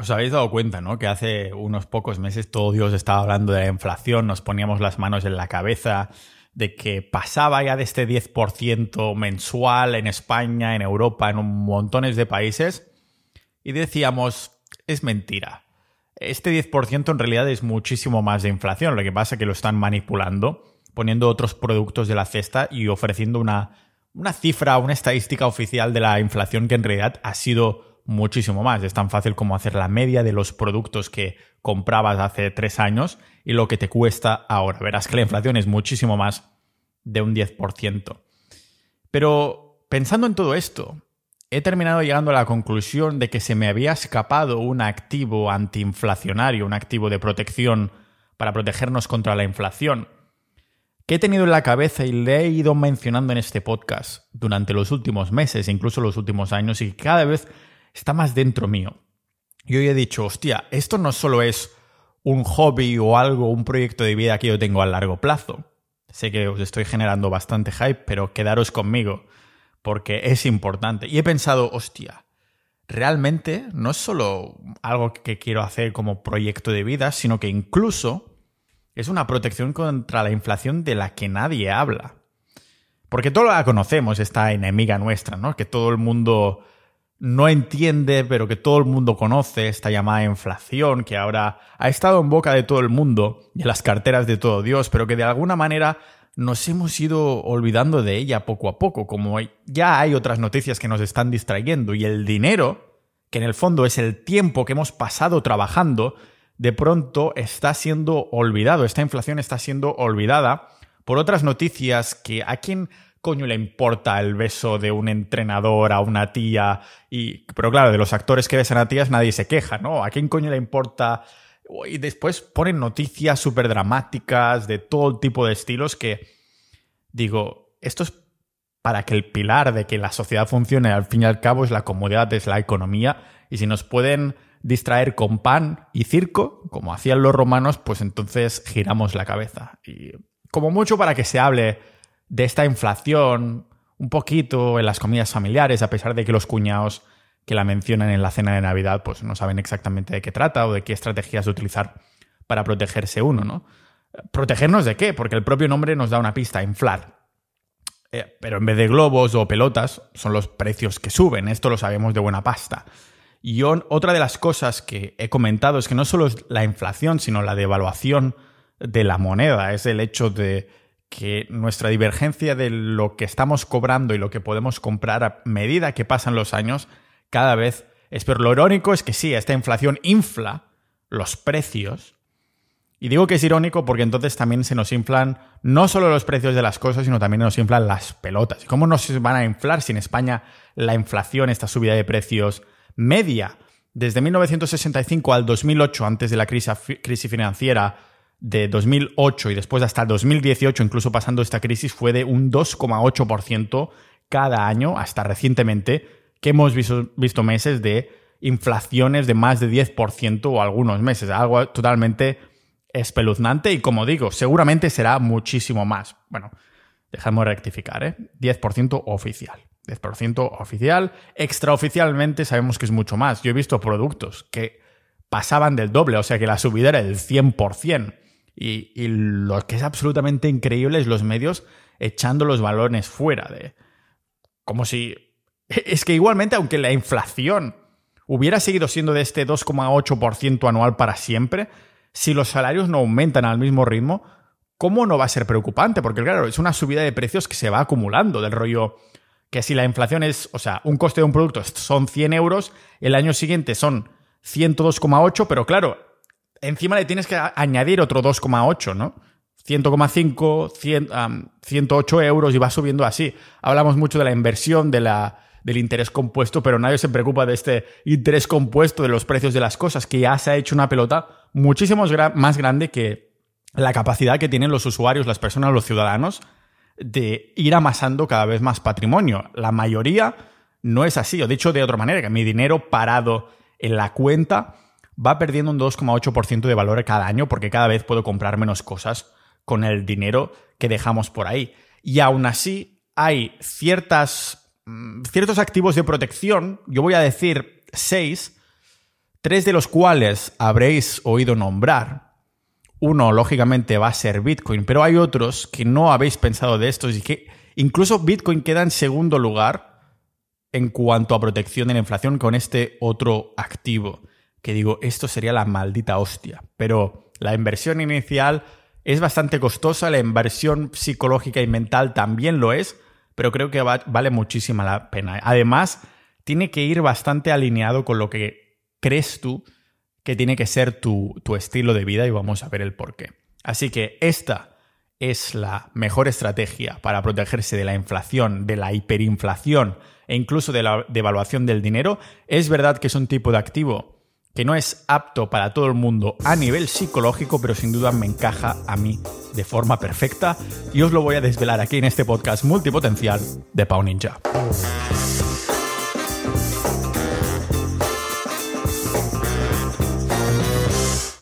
Os habéis dado cuenta, ¿no? Que hace unos pocos meses todo Dios estaba hablando de la inflación, nos poníamos las manos en la cabeza, de que pasaba ya de este 10% mensual en España, en Europa, en montones de países, y decíamos, es mentira. Este 10% en realidad es muchísimo más de inflación, lo que pasa es que lo están manipulando, poniendo otros productos de la cesta y ofreciendo una, una cifra, una estadística oficial de la inflación que en realidad ha sido muchísimo más. Es tan fácil como hacer la media de los productos que comprabas hace tres años y lo que te cuesta ahora. Verás que la inflación es muchísimo más de un 10%. Pero pensando en todo esto, he terminado llegando a la conclusión de que se me había escapado un activo antiinflacionario, un activo de protección para protegernos contra la inflación, que he tenido en la cabeza y le he ido mencionando en este podcast durante los últimos meses, incluso los últimos años, y cada vez está más dentro mío. Y hoy he dicho, hostia, esto no solo es un hobby o algo, un proyecto de vida que yo tengo a largo plazo. Sé que os estoy generando bastante hype, pero quedaros conmigo, porque es importante. Y he pensado, hostia, realmente no es solo algo que quiero hacer como proyecto de vida, sino que incluso es una protección contra la inflación de la que nadie habla. Porque todos la conocemos, esta enemiga nuestra, ¿no? Que todo el mundo no entiende, pero que todo el mundo conoce, esta llamada inflación, que ahora ha estado en boca de todo el mundo y en las carteras de todo Dios, pero que de alguna manera nos hemos ido olvidando de ella poco a poco, como ya hay otras noticias que nos están distrayendo y el dinero, que en el fondo es el tiempo que hemos pasado trabajando, de pronto está siendo olvidado, esta inflación está siendo olvidada por otras noticias que a quien coño le importa el beso de un entrenador a una tía? Y, pero claro, de los actores que besan a tías nadie se queja, ¿no? ¿A quién coño le importa? Y después ponen noticias súper dramáticas de todo tipo de estilos que digo, esto es para que el pilar de que la sociedad funcione al fin y al cabo es la comodidad, es la economía. Y si nos pueden distraer con pan y circo, como hacían los romanos, pues entonces giramos la cabeza. Y como mucho para que se hable de esta inflación un poquito en las comidas familiares, a pesar de que los cuñados que la mencionan en la cena de Navidad pues no saben exactamente de qué trata o de qué estrategias utilizar para protegerse uno, ¿no? ¿Protegernos de qué? Porque el propio nombre nos da una pista, inflar. Eh, pero en vez de globos o pelotas, son los precios que suben. Esto lo sabemos de buena pasta. Y otra de las cosas que he comentado es que no solo es la inflación, sino la devaluación de la moneda. Es el hecho de que nuestra divergencia de lo que estamos cobrando y lo que podemos comprar a medida que pasan los años cada vez es peor. Lo irónico es que sí, esta inflación infla los precios. Y digo que es irónico porque entonces también se nos inflan no solo los precios de las cosas, sino también nos inflan las pelotas. ¿Y cómo nos van a inflar si en España la inflación, esta subida de precios media, desde 1965 al 2008, antes de la crisis financiera, de 2008 y después hasta 2018, incluso pasando esta crisis, fue de un 2,8% cada año, hasta recientemente, que hemos visto, meses de inflaciones de más de 10% o algunos meses, algo totalmente espeluznante y como digo, seguramente será muchísimo más. Bueno, dejamos rectificar, ¿eh? 10% oficial. 10% oficial. Extraoficialmente sabemos que es mucho más. Yo he visto productos que pasaban del doble, o sea que la subida era del 100%. Y, lo que es absolutamente increíble es los medios echando los balones fuera de... Como si... Es que igualmente, aunque la inflación hubiera seguido siendo de este 2,8% anual para siempre, si los salarios no aumentan al mismo ritmo, ¿cómo no va a ser preocupante? Porque claro, es una subida de precios que se va acumulando del rollo que si la inflación es, o sea, un coste de un producto son 100 euros, el año siguiente son 102,8, pero claro, encima le tienes que añadir otro 2,8, ¿no? 100,5, 108 euros y va subiendo así. Hablamos mucho de la inversión, de la, del interés compuesto, pero nadie se preocupa de este interés compuesto de los precios de las cosas, que ya se ha hecho una pelota muchísimo más grande que la capacidad que tienen los usuarios, las personas, los ciudadanos, de ir amasando cada vez más patrimonio. La mayoría no es así, o dicho de otra manera, que mi dinero parado en la cuenta va perdiendo un 2,8% de valor cada año porque cada vez puedo comprar menos cosas con el dinero que dejamos por ahí. Y aún así hay ciertas, mm, ciertos activos de protección, yo voy a decir seis, tres de los cuales habréis oído nombrar. Uno, lógicamente, va a ser Bitcoin, pero hay otros que no habéis pensado de estos y que incluso Bitcoin queda en segundo lugar en cuanto a protección de la inflación con este otro activo. Que digo, esto sería la maldita hostia. Pero la inversión inicial es bastante costosa, la inversión psicológica y mental también lo es, pero creo que vale muchísima la pena. Además, tiene que ir bastante alineado con lo que crees tú que tiene que ser tu, tu estilo de vida y vamos a ver el por qué. Así que esta es la mejor estrategia para protegerse de la inflación, de la hiperinflación e incluso de la devaluación del dinero. Es verdad que es un tipo de activo que no es apto para todo el mundo a nivel psicológico, pero sin duda me encaja a mí de forma perfecta y os lo voy a desvelar aquí en este podcast multipotencial de Pau Ninja.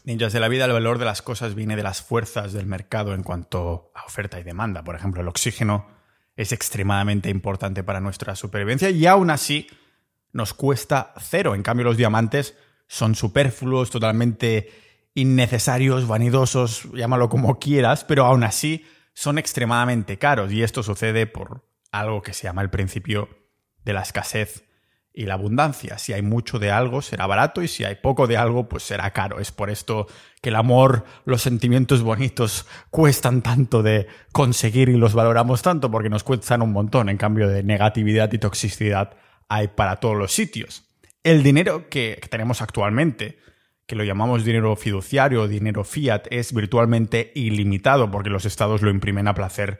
Ninjas de la vida, el valor de las cosas viene de las fuerzas del mercado en cuanto a oferta y demanda. Por ejemplo, el oxígeno es extremadamente importante para nuestra supervivencia y aún así nos cuesta cero. En cambio, los diamantes son superfluos, totalmente innecesarios, vanidosos, llámalo como quieras, pero aún así son extremadamente caros y esto sucede por algo que se llama el principio de la escasez y la abundancia. Si hay mucho de algo será barato y si hay poco de algo pues será caro. Es por esto que el amor, los sentimientos bonitos cuestan tanto de conseguir y los valoramos tanto porque nos cuestan un montón. En cambio de negatividad y toxicidad hay para todos los sitios. El dinero que, tenemos actualmente, que lo llamamos dinero fiduciario o dinero fiat, es virtualmente ilimitado porque los estados lo imprimen a placer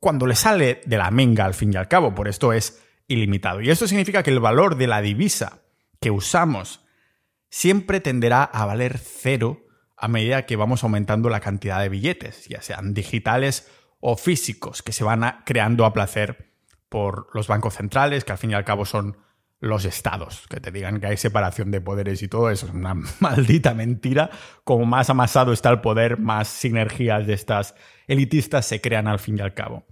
cuando le sale de la menga al fin y al cabo. Por esto es ilimitado. Y esto significa que el valor de la divisa que usamos siempre tenderá a valer cero a medida que vamos aumentando la cantidad de billetes, ya sean digitales o físicos, que se van creando a placer por los bancos centrales, que al fin y al cabo son los estados, que te digan que hay separación de poderes y todo eso es una maldita mentira. Como más amasado está el poder, más sinergias de estas elitistas se crean al fin y al cabo.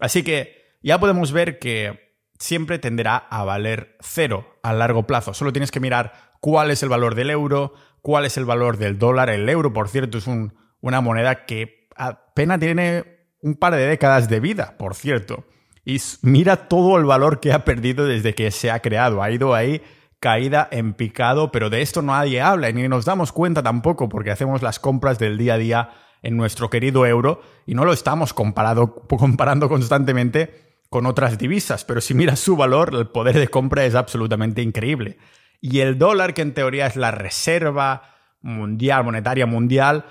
Así que ya podemos ver que siempre tenderá a valer cero a largo plazo. Solo tienes que mirar cuál es el valor del euro, cuál es el valor del dólar. El euro, por cierto, es una moneda que apenas tiene un par de décadas de vida, por cierto. Y mira todo el valor que ha perdido desde que se ha creado. Ha ido ahí caída en picado, pero de esto nadie habla y ni nos damos cuenta tampoco porque hacemos las compras del día a día en nuestro querido euro y no lo estamos comparando constantemente con otras divisas, pero si miras su valor, el poder de compra es absolutamente increíble. Y el dólar, que en teoría es la reserva mundial, monetaria mundial,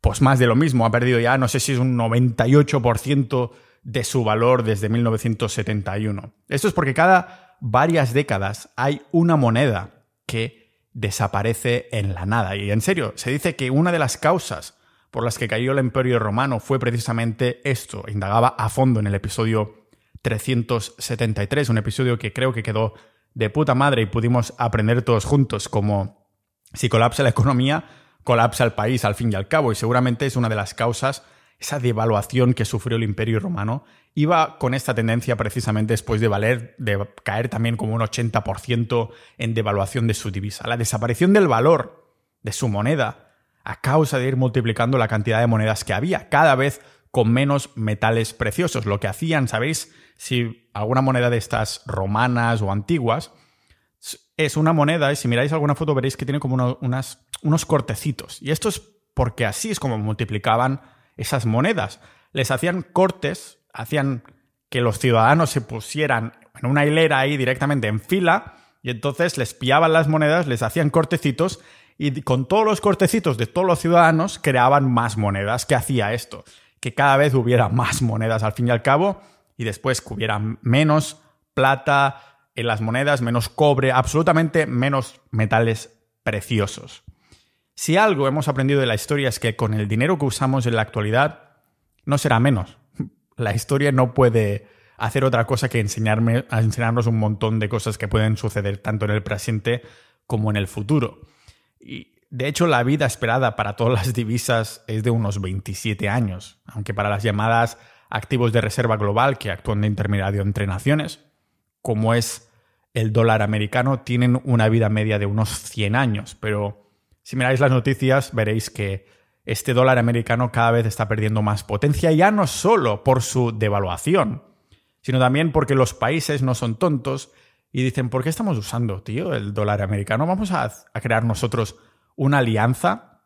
pues más de lo mismo, ha perdido ya, no sé si es un 98% de su valor desde 1971. Esto es porque cada varias décadas hay una moneda que desaparece en la nada. Y en serio, se dice que una de las causas por las que cayó el imperio romano fue precisamente esto. Indagaba a fondo en el episodio 373, un episodio que creo que quedó de puta madre y pudimos aprender todos juntos como si colapsa la economía, colapsa el país al fin y al cabo. Y seguramente es una de las causas esa devaluación que sufrió el Imperio Romano, iba con esta tendencia precisamente después de valer, de caer también como un 80% en devaluación de su divisa. La desaparición del valor de su moneda a causa de ir multiplicando la cantidad de monedas que había, cada vez con menos metales preciosos. Lo que hacían, ¿sabéis? Si alguna moneda de estas romanas o antiguas es una moneda, y si miráis alguna foto veréis que tiene como unas, unos cortecitos. Y esto es porque así es como multiplicaban esas monedas. Les hacían cortes, hacían que los ciudadanos se pusieran en una hilera ahí directamente en fila y entonces les piaban las monedas, les hacían cortecitos y con todos los cortecitos de todos los ciudadanos creaban más monedas. ¿Qué hacía esto? Que cada vez hubiera más monedas al fin y al cabo y después que hubiera menos plata en las monedas, menos cobre, absolutamente menos metales preciosos. Si algo hemos aprendido de la historia es que con el dinero que usamos en la actualidad no será menos. La historia no puede hacer otra cosa que enseñarme, enseñarnos un montón de cosas que pueden suceder tanto en el presente como en el futuro. Y de hecho, la vida esperada para todas las divisas es de unos 27 años, aunque para las llamadas activos de reserva global que actúan de intermediario entre naciones, como es el dólar americano tienen una vida media de unos 100 años, pero si miráis las noticias veréis que este dólar americano cada vez está perdiendo más potencia, ya no solo por su devaluación, sino también porque los países no son tontos y dicen, ¿por qué estamos usando, tío, el dólar americano? Vamos a, a crear nosotros una alianza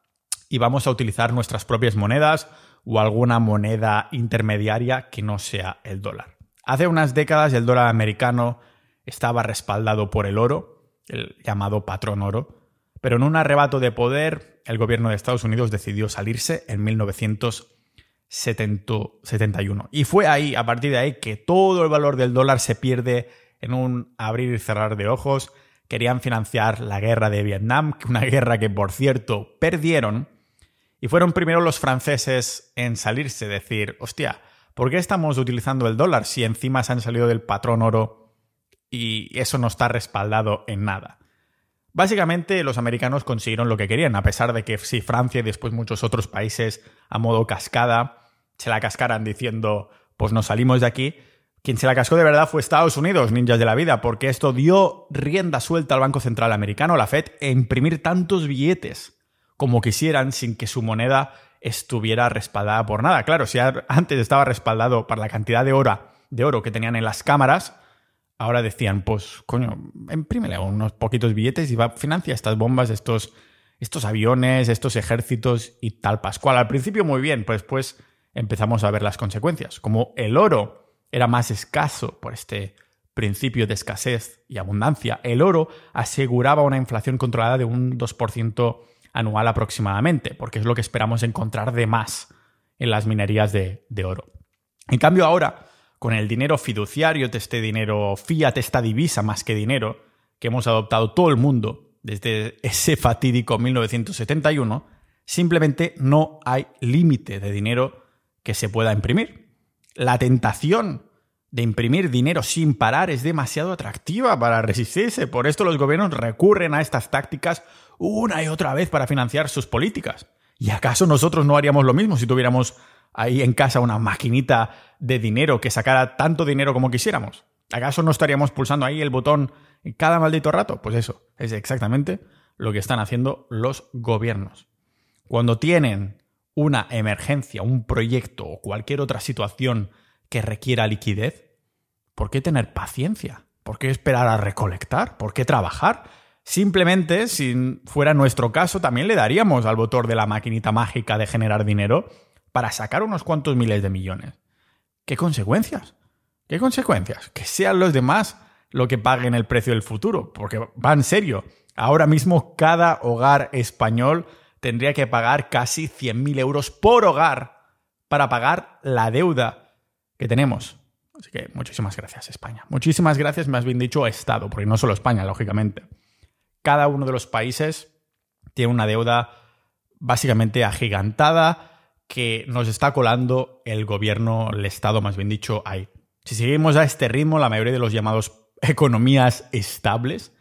y vamos a utilizar nuestras propias monedas o alguna moneda intermediaria que no sea el dólar. Hace unas décadas el dólar americano estaba respaldado por el oro, el llamado patrón oro, pero en un arrebato de poder el gobierno de Estados Unidos decidió salirse en 1971. Y fue ahí, a partir de ahí, que todo el valor del dólar se pierde en un abrir y cerrar de ojos. Querían financiar la guerra de Vietnam, una guerra que, por cierto, perdieron. Y fueron primero los franceses en salirse, decir, hostia, ¿por qué estamos utilizando el dólar si encima se han salido del patrón oro y eso no está respaldado en nada? Básicamente los americanos consiguieron lo que querían, a pesar de que si Francia y después muchos otros países a modo cascada se la cascaran diciendo pues nos salimos de aquí, quien se la cascó de verdad fue Estados Unidos, ninjas de la vida, porque esto dio rienda suelta al Banco Central Americano, la Fed, e imprimir tantos billetes como quisieran sin que su moneda estuviera respaldada por nada. Claro, si antes estaba respaldado por la cantidad de oro, de oro que tenían en las cámaras, ahora decían, pues, coño, imprímele unos poquitos billetes y va, financia estas bombas, estos, estos aviones, estos ejércitos y tal pascual. Al principio muy bien, pero después empezamos a ver las consecuencias. Como el oro era más escaso por este principio de escasez y abundancia, el oro aseguraba una inflación controlada de un 2% anual aproximadamente, porque es lo que esperamos encontrar de más en las minerías de, de oro. En cambio ahora, con el dinero fiduciario, este dinero fiat, esta divisa más que dinero, que hemos adoptado todo el mundo desde ese fatídico 1971, simplemente no hay límite de dinero que se pueda imprimir. La tentación de imprimir dinero sin parar es demasiado atractiva para resistirse. Por esto los gobiernos recurren a estas tácticas una y otra vez para financiar sus políticas. ¿Y acaso nosotros no haríamos lo mismo si tuviéramos ahí en casa una maquinita de dinero que sacara tanto dinero como quisiéramos? ¿Acaso no estaríamos pulsando ahí el botón cada maldito rato? Pues eso, es exactamente lo que están haciendo los gobiernos. Cuando tienen una emergencia, un proyecto o cualquier otra situación que requiera liquidez, ¿por qué tener paciencia? ¿Por qué esperar a recolectar? ¿Por qué trabajar? Simplemente, si fuera nuestro caso, también le daríamos al botón de la maquinita mágica de generar dinero para sacar unos cuantos miles de millones. ¿Qué consecuencias? ¿Qué consecuencias? Que sean los demás lo que paguen el precio del futuro, porque va en serio. Ahora mismo cada hogar español tendría que pagar casi 100.000 euros por hogar para pagar la deuda que tenemos. Así que muchísimas gracias España. Muchísimas gracias, más bien dicho, Estado, porque no solo España, lógicamente. Cada uno de los países tiene una deuda básicamente agigantada que nos está colando el gobierno, el Estado más bien dicho, ahí. Si seguimos a este ritmo, la mayoría de los llamados economías estables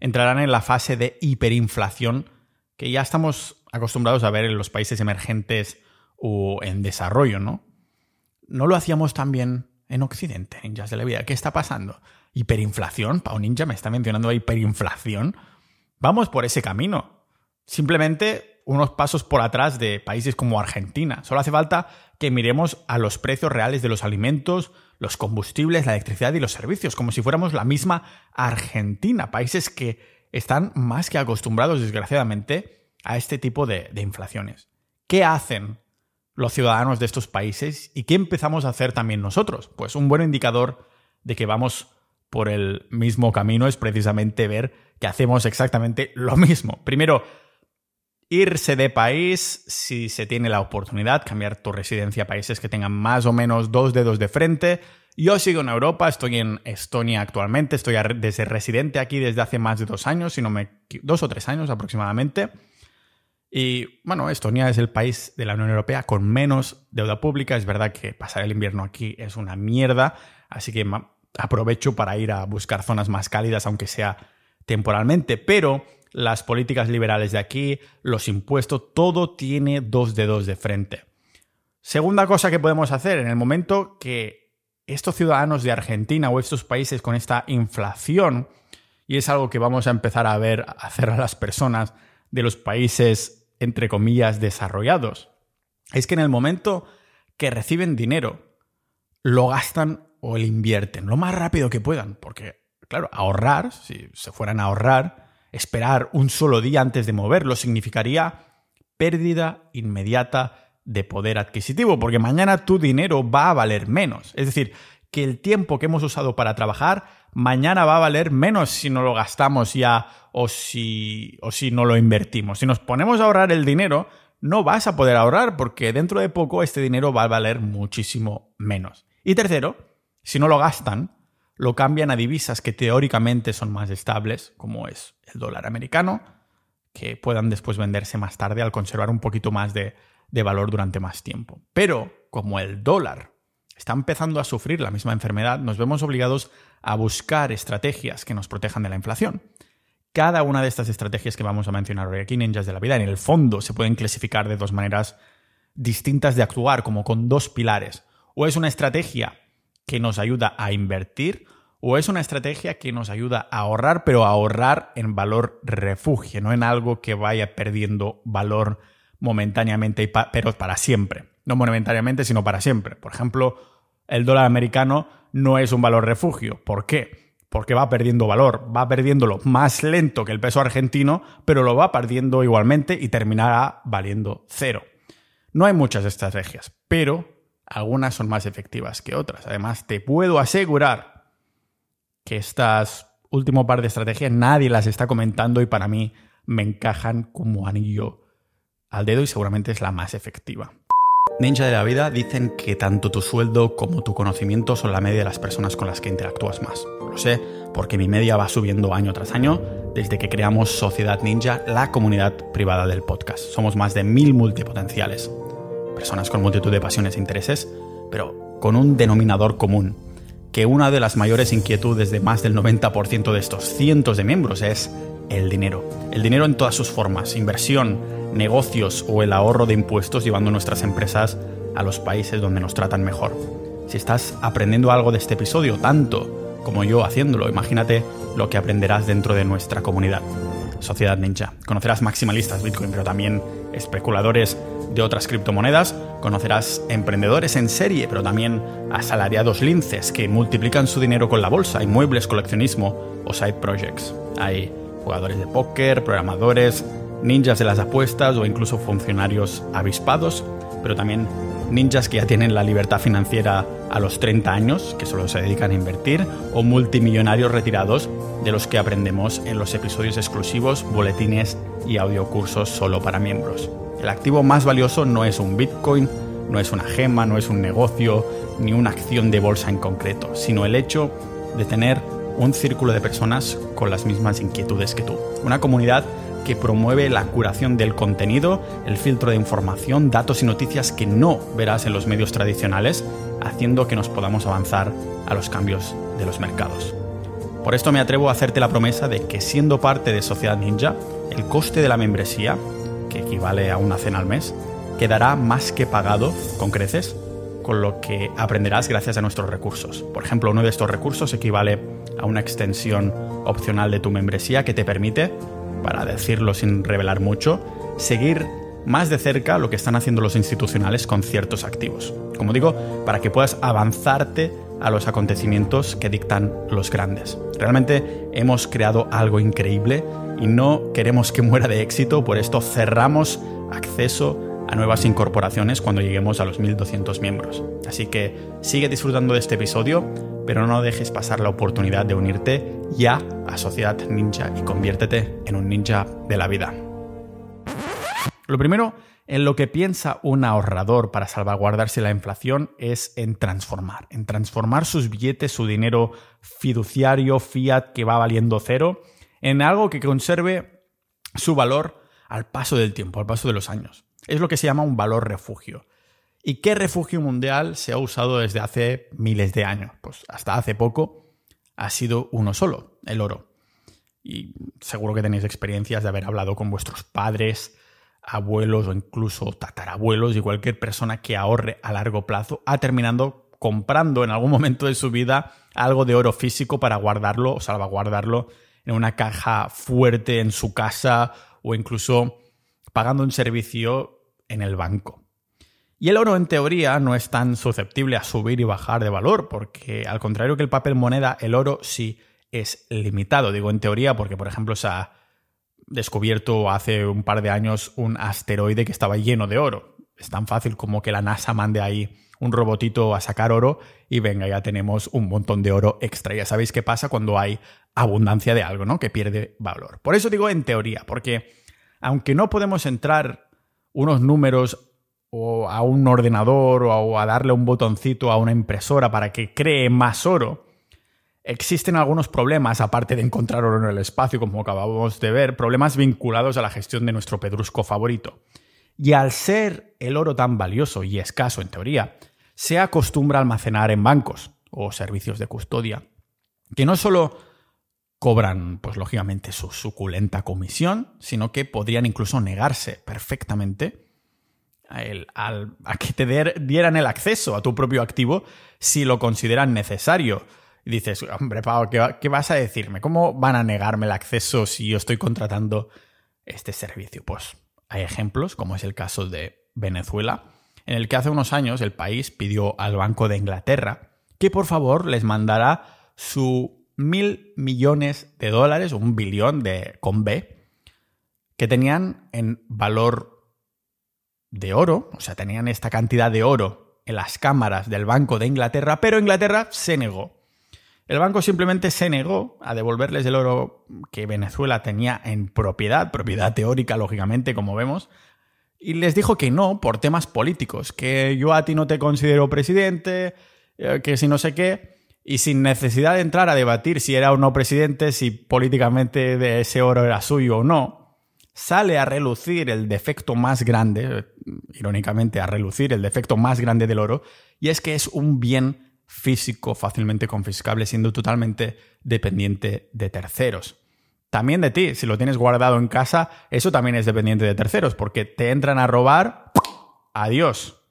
entrarán en la fase de hiperinflación que ya estamos acostumbrados a ver en los países emergentes o en desarrollo, ¿no? No lo hacíamos también en Occidente, ninjas de la vida. ¿Qué está pasando? ¿Hiperinflación? Pau Ninja me está mencionando hiperinflación. Vamos por ese camino. Simplemente unos pasos por atrás de países como Argentina. Solo hace falta que miremos a los precios reales de los alimentos, los combustibles, la electricidad y los servicios, como si fuéramos la misma Argentina, países que están más que acostumbrados, desgraciadamente, a este tipo de, inflaciones. ¿Qué hacen los ciudadanos de estos países y qué empezamos a hacer también nosotros? Pues un buen indicador de que vamos por el mismo camino es precisamente ver que hacemos exactamente lo mismo. Primero, irse de país si se tiene la oportunidad, cambiar tu residencia a países que tengan más o menos dos dedos de frente. Yo sigo en Europa, estoy en Estonia actualmente, estoy desde residente aquí desde hace más de dos años, sino me, dos o tres años aproximadamente. Y bueno, Estonia es el país de la Unión Europea con menos deuda pública. Es verdad que pasar el invierno aquí es una mierda, así que aprovecho para ir a buscar zonas más cálidas, aunque sea temporalmente. Pero las políticas liberales de aquí, los impuestos, todo tiene dos dedos de frente. Segunda cosa que podemos hacer en el momento que estos ciudadanos de Argentina o estos países con esta inflación y es algo que vamos a empezar a ver hacer a las personas de los países, entre comillas, desarrollados, es que en el momento que reciben dinero, lo gastan o lo invierten lo más rápido que puedan, porque, claro, ahorrar, si se fueran a ahorrar, esperar un solo día antes de moverlo significaría pérdida inmediata de poder adquisitivo, porque mañana tu dinero va a valer menos. Es decir, que el tiempo que hemos usado para trabajar mañana va a valer menos si no lo gastamos ya o si, o si no lo invertimos. Si nos ponemos a ahorrar el dinero, no vas a poder ahorrar porque dentro de poco este dinero va a valer muchísimo menos. Y tercero, si no lo gastan, lo cambian a divisas que teóricamente son más estables, como es el dólar americano, que puedan después venderse más tarde al conservar un poquito más de, valor durante más tiempo. Pero como el dólar está empezando a sufrir la misma enfermedad, nos vemos obligados a buscar estrategias que nos protejan de la inflación. Cada una de estas estrategias que vamos a mencionar hoy aquí, ninjas de la vida, en el fondo se pueden clasificar de dos maneras distintas de actuar, como con dos pilares. O es una estrategia que nos ayuda a invertir, o es una estrategia que nos ayuda a ahorrar, pero a ahorrar en valor refugio, no en algo que vaya perdiendo valor momentáneamente, pero para siempre. No momentáneamente, sino para siempre. Por ejemplo, el dólar americano no es un valor refugio. ¿Por qué? Porque va perdiendo valor, va perdiéndolo más lento que el peso argentino, pero lo va perdiendo igualmente y terminará valiendo cero. No hay muchas estrategias, pero algunas son más efectivas que otras. Además, te puedo asegurar que estas último par de estrategias nadie las está comentando y para mí me encajan como anillo al dedo y seguramente es la más efectiva. Ninja de la vida dicen que tanto tu sueldo como tu conocimiento son la media de las personas con las que interactúas más. Lo sé, porque mi media va subiendo año tras año desde que creamos Sociedad Ninja, la comunidad privada del podcast. Somos más de mil multipotenciales. Personas con multitud de pasiones e intereses, pero con un denominador común, que una de las mayores inquietudes de más del 90% de estos cientos de miembros es el dinero. El dinero en todas sus formas, inversión, negocios o el ahorro de impuestos llevando nuestras empresas a los países donde nos tratan mejor. Si estás aprendiendo algo de este episodio, tanto como yo haciéndolo, imagínate lo que aprenderás dentro de nuestra comunidad. Sociedad Ninja. Conocerás maximalistas Bitcoin, pero también especuladores de otras criptomonedas. Conocerás emprendedores en serie, pero también asalariados linces que multiplican su dinero con la bolsa, inmuebles, coleccionismo o side projects. Hay jugadores de póker, programadores, ninjas de las apuestas o incluso funcionarios avispados, pero también ninjas que ya tienen la libertad financiera a los 30 años, que solo se dedican a invertir, o multimillonarios retirados de los que aprendemos en los episodios exclusivos, boletines y audiocursos solo para miembros. El activo más valioso no es un Bitcoin, no es una gema, no es un negocio, ni una acción de bolsa en concreto, sino el hecho de tener un círculo de personas con las mismas inquietudes que tú. Una comunidad que promueve la curación del contenido, el filtro de información, datos y noticias que no verás en los medios tradicionales, haciendo que nos podamos avanzar a los cambios de los mercados. Por esto me atrevo a hacerte la promesa de que siendo parte de Sociedad Ninja, el coste de la membresía, que equivale a una cena al mes, quedará más que pagado con creces con lo que aprenderás gracias a nuestros recursos. Por ejemplo, uno de estos recursos equivale a una extensión opcional de tu membresía que te permite para decirlo sin revelar mucho, seguir más de cerca lo que están haciendo los institucionales con ciertos activos. Como digo, para que puedas avanzarte a los acontecimientos que dictan los grandes. Realmente hemos creado algo increíble y no queremos que muera de éxito, por esto cerramos acceso a nuevas incorporaciones cuando lleguemos a los 1200 miembros. Así que sigue disfrutando de este episodio, pero no dejes pasar la oportunidad de unirte ya a Sociedad Ninja y conviértete en un ninja de la vida. Lo primero en lo que piensa un ahorrador para salvaguardarse la inflación es en transformar, en transformar sus billetes, su dinero fiduciario, fiat que va valiendo cero, en algo que conserve su valor al paso del tiempo, al paso de los años. Es lo que se llama un valor refugio. ¿Y qué refugio mundial se ha usado desde hace miles de años? Pues hasta hace poco ha sido uno solo, el oro. Y seguro que tenéis experiencias de haber hablado con vuestros padres, abuelos o incluso tatarabuelos y cualquier persona que ahorre a largo plazo ha terminado comprando en algún momento de su vida algo de oro físico para guardarlo o salvaguardarlo en una caja fuerte en su casa o incluso pagando un servicio en el banco. Y el oro en teoría no es tan susceptible a subir y bajar de valor, porque al contrario que el papel moneda, el oro sí es limitado. Digo en teoría porque, por ejemplo, se ha descubierto hace un par de años un asteroide que estaba lleno de oro. Es tan fácil como que la NASA mande ahí un robotito a sacar oro y venga, ya tenemos un montón de oro extra. Ya sabéis qué pasa cuando hay abundancia de algo, ¿no? Que pierde valor. Por eso digo en teoría, porque aunque no podemos entrar unos números o a un ordenador o a darle un botoncito a una impresora para que cree más oro, existen algunos problemas, aparte de encontrar oro en el espacio, como acabamos de ver, problemas vinculados a la gestión de nuestro pedrusco favorito. Y al ser el oro tan valioso y escaso en teoría, se acostumbra a almacenar en bancos o servicios de custodia, que no solo cobran, pues lógicamente, su suculenta comisión, sino que podrían incluso negarse perfectamente a, que te dieran el acceso a tu propio activo si lo consideran necesario. Y dices, hombre, Pau, ¿qué, ¿qué vas a decirme? ¿Cómo van a negarme el acceso si yo estoy contratando este servicio? Pues hay ejemplos, como es el caso de Venezuela, en el que hace unos años el país pidió al Banco de Inglaterra que por favor les mandara su mil millones de dólares, un billón de, con B, que tenían en valor de oro, o sea, tenían esta cantidad de oro en las cámaras del Banco de Inglaterra, pero Inglaterra se negó. El banco simplemente se negó a devolverles el oro que Venezuela tenía en propiedad, propiedad teórica, lógicamente, como vemos, y les dijo que no por temas políticos, que yo a ti no te considero presidente, eh, que si no sé qué, y sin necesidad de entrar a debatir si era o no presidente, si políticamente de ese oro era suyo o no, sale a relucir el defecto más grande, irónicamente a relucir el defecto más grande del oro, y es que es un bien físico fácilmente confiscable, siendo totalmente dependiente de terceros también de ti. Si lo tienes guardado en casa, eso también es dependiente de terceros, porque te entran a robar, adiós.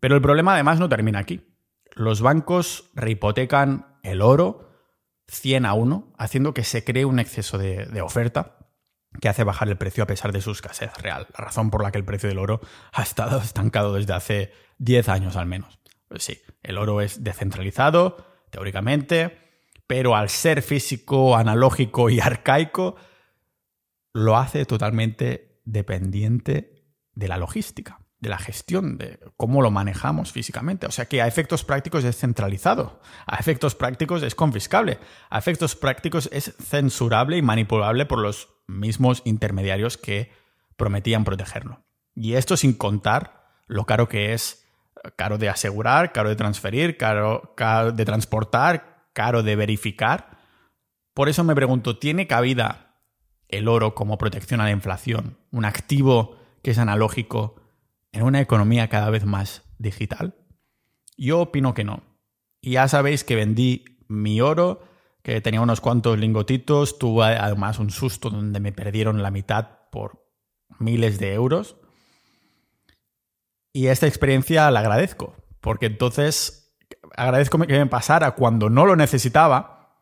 Pero el problema además no termina aquí. Los bancos rehipotecan el oro 100 a 1, haciendo que se cree un exceso de, de oferta que hace bajar el precio a pesar de su escasez real. La razón por la que el precio del oro ha estado estancado desde hace 10 años al menos. Pues sí, el oro es descentralizado, teóricamente, pero al ser físico, analógico y arcaico, lo hace totalmente dependiente de la logística, de la gestión, de cómo lo manejamos físicamente. O sea que a efectos prácticos es centralizado, a efectos prácticos es confiscable, a efectos prácticos es censurable y manipulable por los mismos intermediarios que prometían protegerlo. Y esto sin contar lo caro que es, caro de asegurar, caro de transferir, caro, caro de transportar, caro de verificar. Por eso me pregunto, ¿tiene cabida el oro como protección a la inflación, un activo que es analógico, en una economía cada vez más digital? Yo opino que no. Y ya sabéis que vendí mi oro, que tenía unos cuantos lingotitos, tuve además un susto donde me perdieron la mitad por miles de euros. Y esta experiencia la agradezco, porque entonces agradezco que me pasara cuando no lo necesitaba,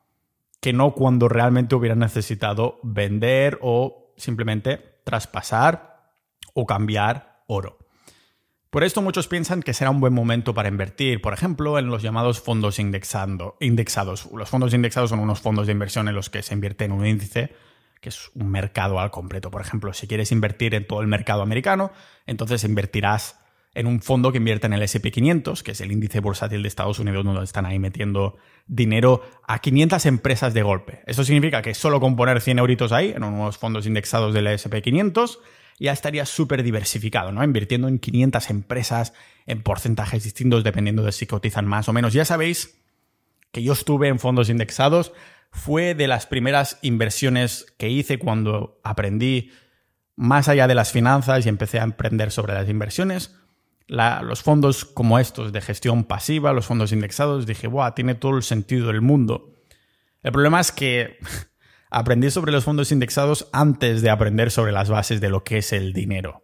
que no cuando realmente hubiera necesitado vender o simplemente traspasar o cambiar oro. Por esto muchos piensan que será un buen momento para invertir, por ejemplo, en los llamados fondos indexando, indexados. Los fondos indexados son unos fondos de inversión en los que se invierte en un índice, que es un mercado al completo. Por ejemplo, si quieres invertir en todo el mercado americano, entonces invertirás en un fondo que invierte en el SP500, que es el índice bursátil de Estados Unidos, donde están ahí metiendo dinero a 500 empresas de golpe. Eso significa que solo con poner 100 euritos ahí, en unos fondos indexados del SP500, ya estaría súper diversificado, ¿no? Invirtiendo en 500 empresas en porcentajes distintos dependiendo de si cotizan más o menos. Ya sabéis que yo estuve en fondos indexados, fue de las primeras inversiones que hice cuando aprendí más allá de las finanzas y empecé a emprender sobre las inversiones los fondos como estos de gestión pasiva, los fondos indexados, dije, ¡buah! Tiene todo el sentido del mundo. El problema es que aprendí sobre los fondos indexados antes de aprender sobre las bases de lo que es el dinero.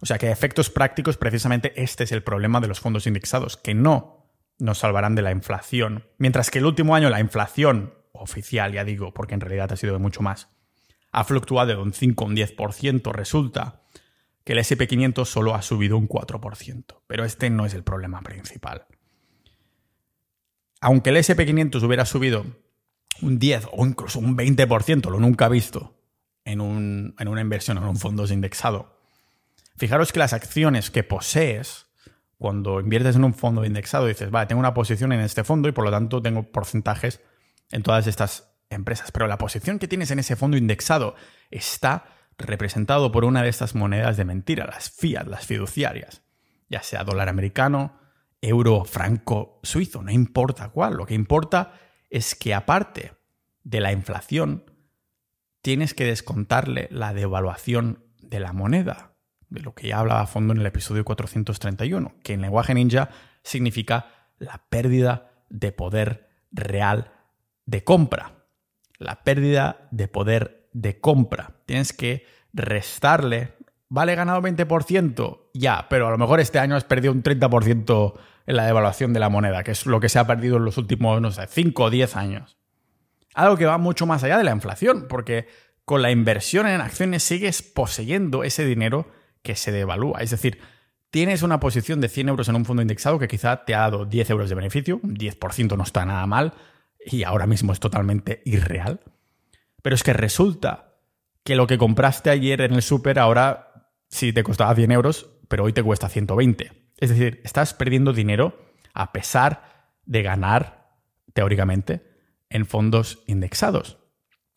O sea que a efectos prácticos, precisamente este es el problema de los fondos indexados, que no nos salvarán de la inflación. Mientras que el último año la inflación oficial, ya digo, porque en realidad ha sido de mucho más, ha fluctuado de un 5 a un 10%, resulta que el SP500 solo ha subido un 4%. Pero este no es el problema principal. Aunque el SP500 hubiera subido un 10 o incluso un 20%, lo nunca visto, en, en una inversión en un fondo indexado, fijaros que las acciones que posees, cuando inviertes en un fondo indexado, dices, vale, tengo una posición en este fondo y por lo tanto tengo porcentajes en todas estas empresas. Pero la posición que tienes en ese fondo indexado está representado por una de estas monedas de mentira, las fiat, las fiduciarias, ya sea dólar americano, euro, franco, suizo, no importa cuál. Lo que importa es que aparte de la inflación, tienes que descontarle la devaluación de la moneda, de lo que ya hablaba a fondo en el episodio 431, que en lenguaje ninja significa la pérdida de poder real de compra. La pérdida de poder de compra. Tienes que restarle. Vale, ganado 20%, ya, pero a lo mejor este año has perdido un 30% en la devaluación de la moneda, que es lo que se ha perdido en los últimos, no sé, 5 o 10 años. Algo que va mucho más allá de la inflación, porque con la inversión en acciones sigues poseyendo ese dinero que se devalúa. Es decir, tienes una posición de 100 euros en un fondo indexado que quizá te ha dado 10 euros de beneficio, un 10% no está nada mal, y ahora mismo es totalmente irreal. Pero es que resulta que lo que compraste ayer en el súper ahora sí te costaba 100 euros, pero hoy te cuesta 120. Es decir, estás perdiendo dinero a pesar de ganar, teóricamente, en fondos indexados.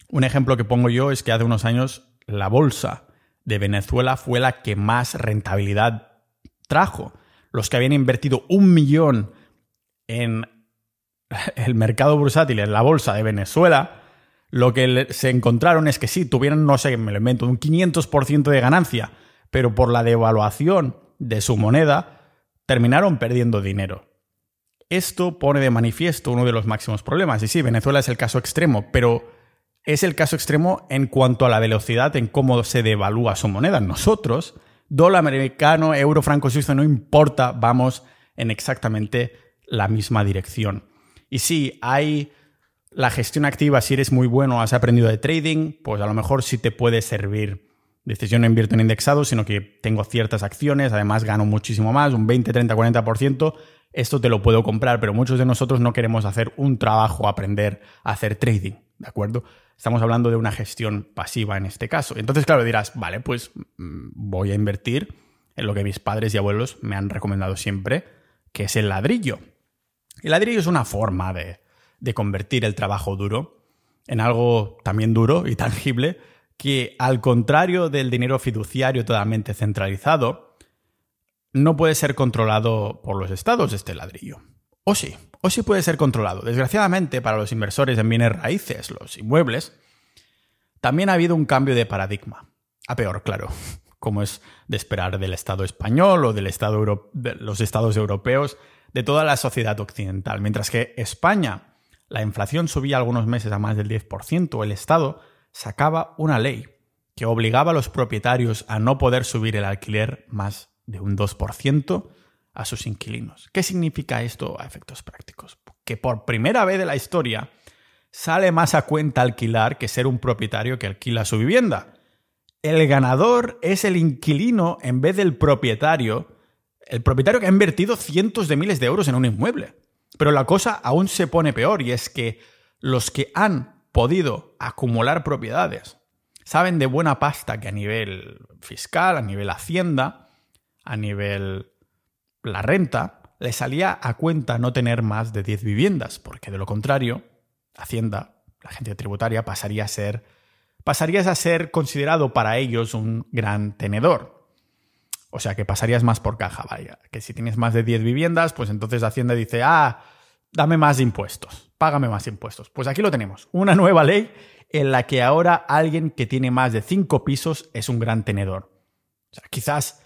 Un ejemplo que pongo yo es que hace unos años la bolsa de Venezuela fue la que más rentabilidad trajo. Los que habían invertido un millón en el mercado bursátil, en la bolsa de Venezuela, lo que se encontraron es que sí, tuvieron, no sé, me lo invento, un 500% de ganancia, pero por la devaluación de su moneda, terminaron perdiendo dinero. Esto pone de manifiesto uno de los máximos problemas. Y sí, Venezuela es el caso extremo, pero es el caso extremo en cuanto a la velocidad en cómo se devalúa su moneda. Nosotros, dólar americano, euro, franco suizo, no importa, vamos en exactamente la misma dirección. Y sí, hay la gestión activa, si eres muy bueno, has aprendido de trading, pues a lo mejor sí te puede servir. Dices, yo no invierto en indexados, sino que tengo ciertas acciones, además gano muchísimo más, un 20, 30, 40%, esto te lo puedo comprar, pero muchos de nosotros no queremos hacer un trabajo, aprender a hacer trading, ¿de acuerdo? Estamos hablando de una gestión pasiva en este caso. Entonces, claro, dirás, vale, pues mm, voy a invertir en lo que mis padres y abuelos me han recomendado siempre, que es el ladrillo. El ladrillo es una forma de, convertir el trabajo duro en algo también duro y tangible que, al contrario del dinero fiduciario totalmente centralizado, no puede ser controlado por los estados este ladrillo. O sí, o sí puede ser controlado. Desgraciadamente, para los inversores en bienes raíces, los inmuebles, también ha habido un cambio de paradigma. A peor, claro, como es de esperar del Estado español o del estado de los estados europeos de toda la sociedad occidental. Mientras que España, la inflación subía algunos meses a más del 10%, el Estado sacaba una ley que obligaba a los propietarios a no poder subir el alquiler más de un 2% a sus inquilinos. ¿Qué significa esto a efectos prácticos? Que por primera vez de la historia sale más a cuenta alquilar que ser un propietario que alquila su vivienda. El ganador es el inquilino en vez del propietario el propietario que ha invertido cientos de miles de euros en un inmueble. Pero la cosa aún se pone peor y es que los que han podido acumular propiedades saben de buena pasta que a nivel fiscal, a nivel hacienda, a nivel la renta, le salía a cuenta no tener más de 10 viviendas, porque de lo contrario, Hacienda, la agencia tributaria, pasaría a ser, pasarías a ser considerado para ellos un gran tenedor. O sea, que pasarías más por caja, vaya. Que si tienes más de 10 viviendas, pues entonces Hacienda dice, ah, dame más impuestos, págame más impuestos. Pues aquí lo tenemos, una nueva ley en la que ahora alguien que tiene más de 5 pisos es un gran tenedor. O sea, quizás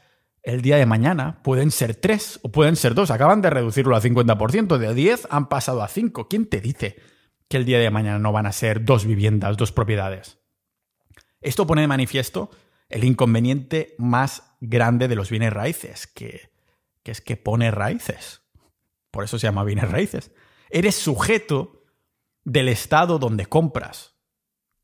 el día de mañana pueden ser 3 o pueden ser 2. Acaban de reducirlo al 50%. De 10 han pasado a 5. ¿Quién te dice que el día de mañana no van a ser dos viviendas, dos propiedades? Esto pone de manifiesto el inconveniente más grande de los bienes raíces, que, es que pone raíces. Por eso se llama bienes raíces. Eres sujeto del estado donde compras,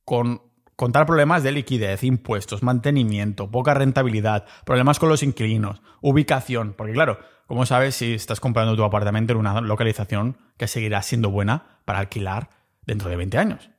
con contar problemas de liquidez, impuestos, mantenimiento, poca rentabilidad, problemas con los inquilinos, ubicación, porque claro, ¿cómo sabes si estás comprando tu apartamento en una localización que seguirá siendo buena para alquilar dentro de 20 años?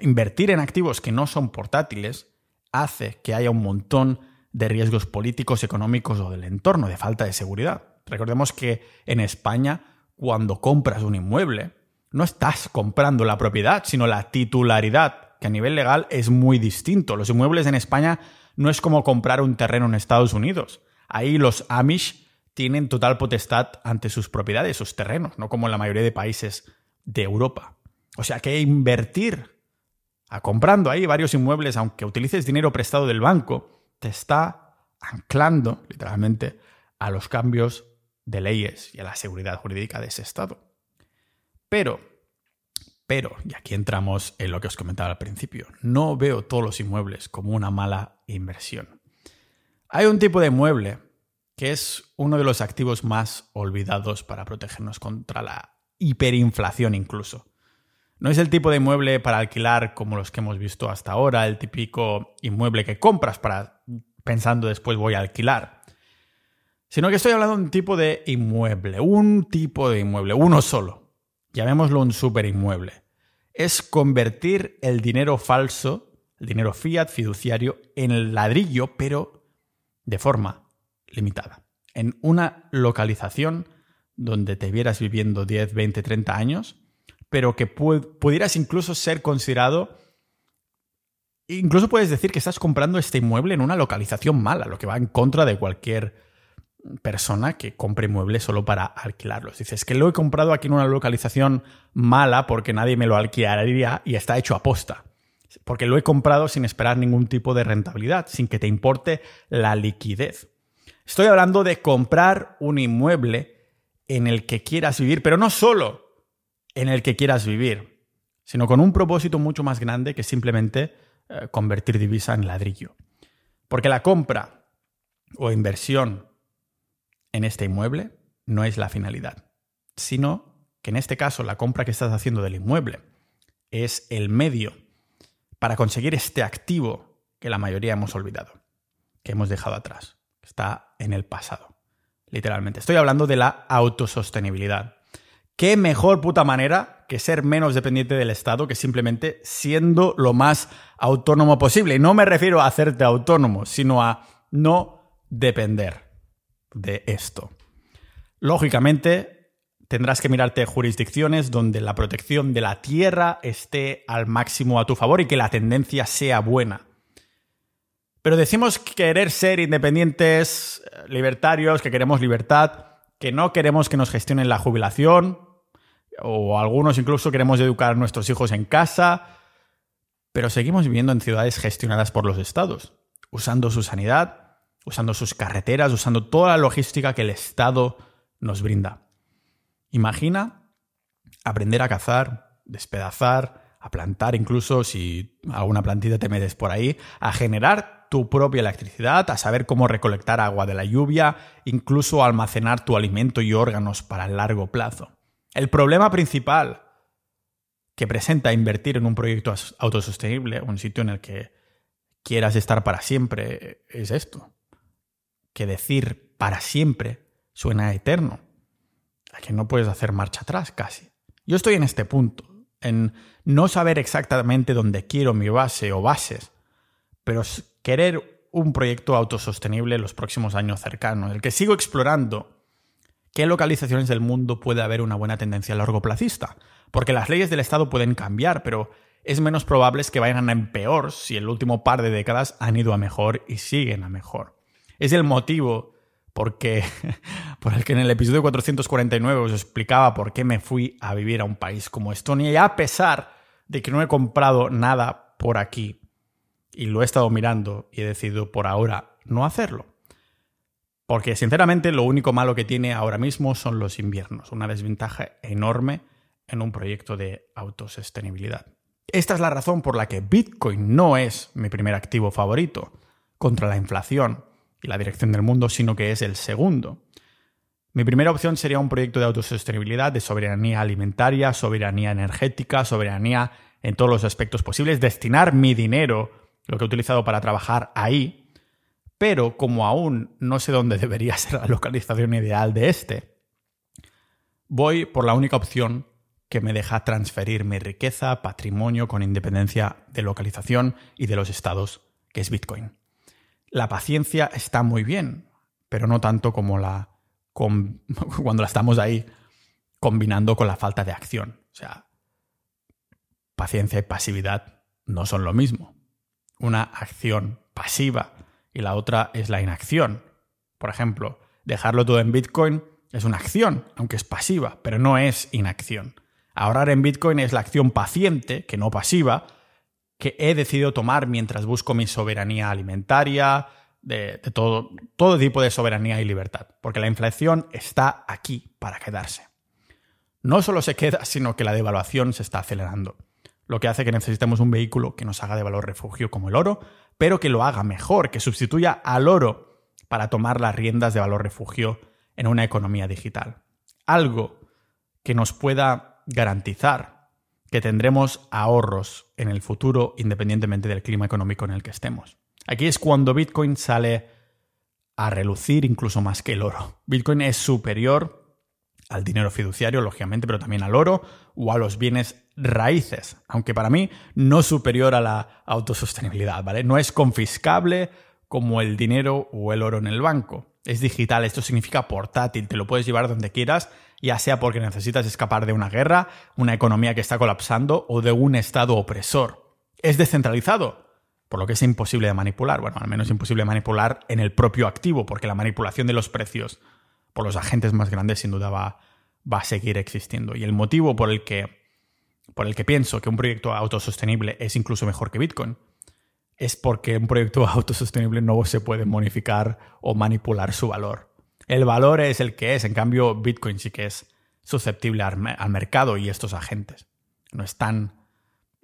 Invertir en activos que no son portátiles hace que haya un montón de riesgos políticos, económicos o del entorno, de falta de seguridad. Recordemos que en España, cuando compras un inmueble, no estás comprando la propiedad, sino la titularidad, que a nivel legal es muy distinto. Los inmuebles en España no es como comprar un terreno en Estados Unidos. Ahí los Amish tienen total potestad ante sus propiedades, sus terrenos, no como en la mayoría de países de Europa. O sea que invertir a comprando ahí varios inmuebles, aunque utilices dinero prestado del banco, te está anclando, literalmente, a los cambios de leyes y a la seguridad jurídica de ese Estado. Pero, pero, y aquí entramos en lo que os comentaba al principio, no veo todos los inmuebles como una mala inversión. Hay un tipo de inmueble que es uno de los activos más olvidados para protegernos contra la hiperinflación incluso. No es el tipo de inmueble para alquilar como los que hemos visto hasta ahora, el típico inmueble que compras para pensando después voy a alquilar. Sino que estoy hablando de un tipo de inmueble, un tipo de inmueble, uno solo, llamémoslo un inmueble, es convertir el dinero falso, el dinero fiat fiduciario, en ladrillo, pero de forma limitada. En una localización donde te vieras viviendo 10, 20, 30 años, pero que pudieras incluso ser considerado Incluso puedes decir que estás comprando este inmueble en una localización mala, lo que va en contra de cualquier persona que compre muebles solo para alquilarlos. Dices que lo he comprado aquí en una localización mala porque nadie me lo alquilaría y está hecho a posta. Porque lo he comprado sin esperar ningún tipo de rentabilidad, sin que te importe la liquidez. Estoy hablando de comprar un inmueble en el que quieras vivir, pero no solo en el que quieras vivir, sino con un propósito mucho más grande que simplemente eh, convertir divisa en ladrillo. Porque la compra o inversión en este inmueble no es la finalidad, sino que en este caso la compra que estás haciendo del inmueble es el medio para conseguir este activo que la mayoría hemos olvidado, que hemos dejado atrás, que está en el pasado. Literalmente. Estoy hablando de la autosostenibilidad. ¿Qué mejor puta manera que ser menos dependiente del Estado que simplemente siendo lo más autónomo posible? Y no me refiero a hacerte autónomo, sino a no depender de esto. Lógicamente, tendrás que mirarte jurisdicciones donde la protección de la tierra esté al máximo a tu favor y que la tendencia sea buena. Pero decimos querer ser independientes, libertarios, que queremos libertad, que no queremos que nos gestionen la jubilación, o algunos incluso queremos educar a nuestros hijos en casa, pero seguimos viviendo en ciudades gestionadas por los estados, usando su sanidad, usando sus carreteras, usando toda la logística que el Estado nos brinda. Imagina aprender a cazar, despedazar, a plantar incluso, si alguna plantita te metes por ahí, a generar tu propia electricidad, a saber cómo recolectar agua de la lluvia, incluso almacenar tu alimento y órganos para el largo plazo. El problema principal que presenta invertir en un proyecto autosostenible, un sitio en el que quieras estar para siempre, es esto decir para siempre suena eterno. A que no puedes hacer marcha atrás casi. Yo estoy en este punto, en no saber exactamente dónde quiero mi base o bases, pero querer un proyecto autosostenible en los próximos años cercanos, el que sigo explorando qué localizaciones del mundo puede haber una buena tendencia a largo plazista, porque las leyes del Estado pueden cambiar, pero es menos probable que vayan a peor si el último par de décadas han ido a mejor y siguen a mejor. Es el motivo porque, por el que en el episodio 449 os explicaba por qué me fui a vivir a un país como Estonia y a pesar de que no he comprado nada por aquí y lo he estado mirando y he decidido por ahora no hacerlo. Porque sinceramente lo único malo que tiene ahora mismo son los inviernos, una desventaja enorme en un proyecto de autosostenibilidad. Esta es la razón por la que Bitcoin no es mi primer activo favorito contra la inflación y la dirección del mundo, sino que es el segundo. Mi primera opción sería un proyecto de autosostenibilidad, de soberanía alimentaria, soberanía energética, soberanía en todos los aspectos posibles, destinar mi dinero, lo que he utilizado para trabajar ahí, pero como aún no sé dónde debería ser la localización ideal de este, voy por la única opción que me deja transferir mi riqueza, patrimonio con independencia de localización y de los estados, que es Bitcoin. La paciencia está muy bien, pero no tanto como la cuando la estamos ahí combinando con la falta de acción. O sea, paciencia y pasividad no son lo mismo. Una acción pasiva y la otra es la inacción. Por ejemplo, dejarlo todo en Bitcoin es una acción, aunque es pasiva, pero no es inacción. Ahorrar en Bitcoin es la acción paciente, que no pasiva, que he decidido tomar mientras busco mi soberanía alimentaria, de, todo, todo tipo de soberanía y libertad, porque la inflación está aquí para quedarse. No solo se queda, sino que la devaluación se está acelerando, lo que hace que necesitemos un vehículo que nos haga de valor refugio como el oro, pero que lo haga mejor, que sustituya al oro para tomar las riendas de valor refugio en una economía digital. Algo que nos pueda garantizar que tendremos ahorros en el futuro independientemente del clima económico en el que estemos. Aquí es cuando Bitcoin sale a relucir incluso más que el oro. Bitcoin es superior al dinero fiduciario, lógicamente, pero también al oro o a los bienes raíces, aunque para mí no superior a la autosostenibilidad, ¿vale? No es confiscable como el dinero o el oro en el banco. Es digital, esto significa portátil, te lo puedes llevar donde quieras, ya sea porque necesitas escapar de una guerra, una economía que está colapsando o de un estado opresor. Es descentralizado, por lo que es imposible de manipular. Bueno, al menos imposible de manipular en el propio activo, porque la manipulación de los precios por los agentes más grandes sin duda va, va a seguir existiendo. Y el motivo por el que por el que pienso que un proyecto autosostenible es incluso mejor que Bitcoin es porque un proyecto autosostenible no se puede modificar o manipular su valor. El valor es el que es, en cambio Bitcoin sí que es susceptible al, mercado y estos agentes. No es tan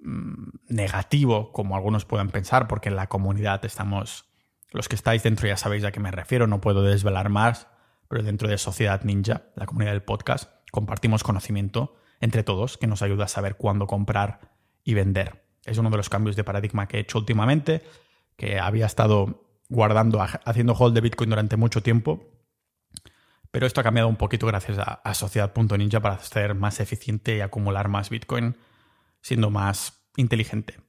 Mm, negativo como algunos puedan pensar, porque en la comunidad estamos, los que estáis dentro ya sabéis a qué me refiero, no puedo desvelar más, pero dentro de Sociedad Ninja, la comunidad del podcast, compartimos conocimiento entre todos que nos ayuda a saber cuándo comprar y vender. Es uno de los cambios de paradigma que he hecho últimamente, que había estado guardando, haciendo hold de Bitcoin durante mucho tiempo, pero esto ha cambiado un poquito gracias a, a Sociedad.ninja para ser más eficiente y acumular más Bitcoin siendo más inteligente.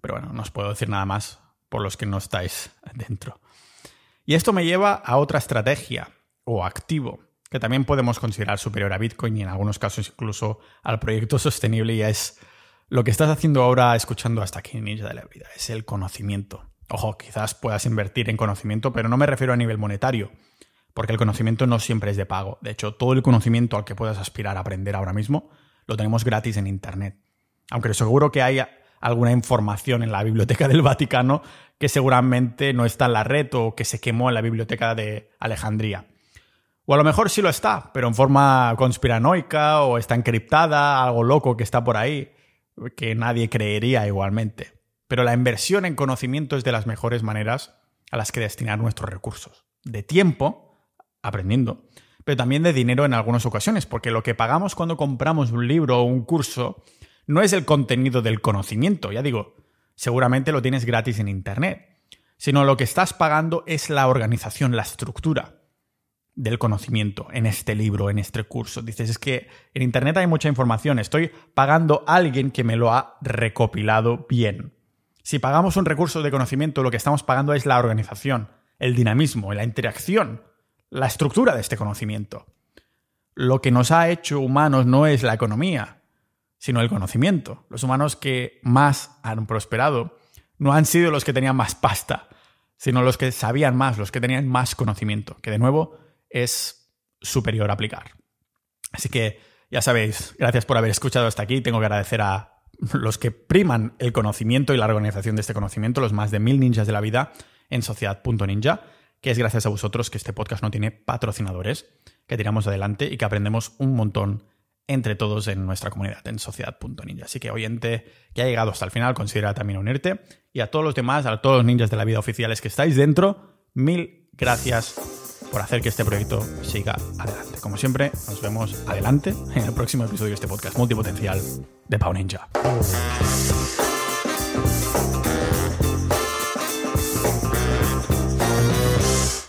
Pero bueno, no os puedo decir nada más por los que no estáis dentro. Y esto me lleva a otra estrategia o activo que también podemos considerar superior a Bitcoin y en algunos casos incluso al proyecto sostenible y es lo que estás haciendo ahora escuchando hasta aquí Ninja de la Vida, es el conocimiento. Ojo, quizás puedas invertir en conocimiento, pero no me refiero a nivel monetario, porque el conocimiento no siempre es de pago. De hecho, todo el conocimiento al que puedas aspirar a aprender ahora mismo lo tenemos gratis en Internet. Aunque seguro que hay alguna información en la biblioteca del Vaticano que seguramente no está en la red o que se quemó en la biblioteca de Alejandría. O a lo mejor sí lo está, pero en forma conspiranoica o está encriptada, algo loco que está por ahí, que nadie creería igualmente. Pero la inversión en conocimiento es de las mejores maneras a las que destinar nuestros recursos. De tiempo, aprendiendo, pero también de dinero en algunas ocasiones, porque lo que pagamos cuando compramos un libro o un curso no es el contenido del conocimiento, ya digo, seguramente lo tienes gratis en Internet, sino lo que estás pagando es la organización, la estructura del conocimiento en este libro, en este curso. Dices, es que en Internet hay mucha información, estoy pagando a alguien que me lo ha recopilado bien. Si pagamos un recurso de conocimiento, lo que estamos pagando es la organización, el dinamismo, la interacción, la estructura de este conocimiento. Lo que nos ha hecho humanos no es la economía, sino el conocimiento. Los humanos que más han prosperado no han sido los que tenían más pasta, sino los que sabían más, los que tenían más conocimiento, que de nuevo es superior a aplicar. Así que ya sabéis, gracias por haber escuchado hasta aquí. Tengo que agradecer a los que priman el conocimiento y la organización de este conocimiento, los más de mil ninjas de la vida en sociedad.ninja, que es gracias a vosotros que este podcast no tiene patrocinadores, que tiramos adelante y que aprendemos un montón entre todos en nuestra comunidad, en sociedad.ninja. Así que, oyente que ha llegado hasta el final, considera también unirte. Y a todos los demás, a todos los ninjas de la vida oficiales que estáis dentro, mil gracias por hacer que este proyecto siga adelante. Como siempre, nos vemos adelante en el próximo episodio de este podcast multipotencial de Pau Ninja.